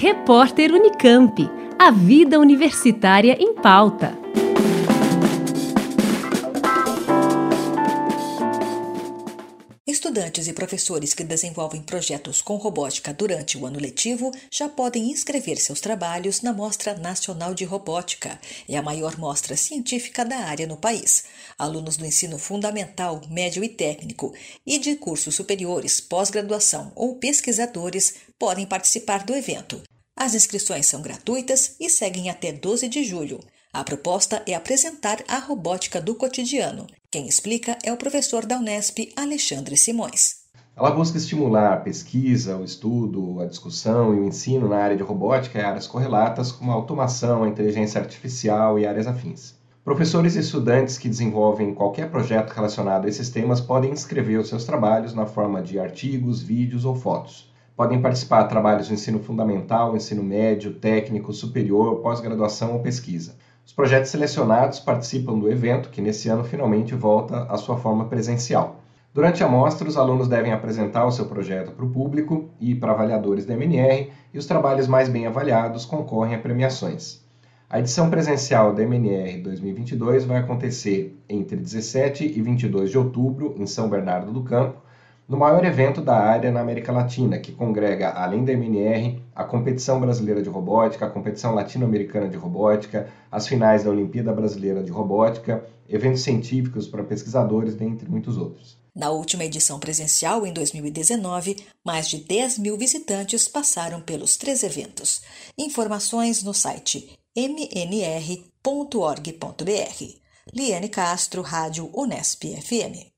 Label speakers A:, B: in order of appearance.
A: Repórter Unicamp. A vida universitária em pauta.
B: Estudantes e professores que desenvolvem projetos com robótica durante o ano letivo já podem inscrever seus trabalhos na Mostra Nacional de Robótica. É a maior mostra científica da área no país. Alunos do ensino fundamental, médio e técnico e de cursos superiores, pós-graduação ou pesquisadores podem participar do evento. As inscrições são gratuitas e seguem até 12 de julho. A proposta é apresentar a robótica do cotidiano. Quem explica é o professor da Unesp, Alexandre Simões.
C: Ela busca estimular a pesquisa, o estudo, a discussão e o ensino na área de robótica e áreas correlatas, como a automação, a inteligência artificial e áreas afins. Professores e estudantes que desenvolvem qualquer projeto relacionado a esses temas podem inscrever os seus trabalhos na forma de artigos, vídeos ou fotos. Podem participar de trabalhos do ensino fundamental, ensino médio, técnico, superior, pós-graduação ou pesquisa. Os projetos selecionados participam do evento, que nesse ano finalmente volta à sua forma presencial. Durante a mostra, os alunos devem apresentar o seu projeto para o público e para avaliadores da MNR, e os trabalhos mais bem avaliados concorrem a premiações. A edição presencial da MNR 2022 vai acontecer entre 17 e 22 de outubro em São Bernardo do Campo, no maior evento da área na América Latina, que congrega, além da MNR, a Competição Brasileira de Robótica, a Competição Latino-Americana de Robótica, as finais da Olimpíada Brasileira de Robótica, eventos científicos para pesquisadores, dentre muitos outros.
B: Na última edição presencial, em 2019, mais de 10 mil visitantes passaram pelos três eventos. Informações no site mnr.org.br. Liane Castro, Rádio Unesp FM.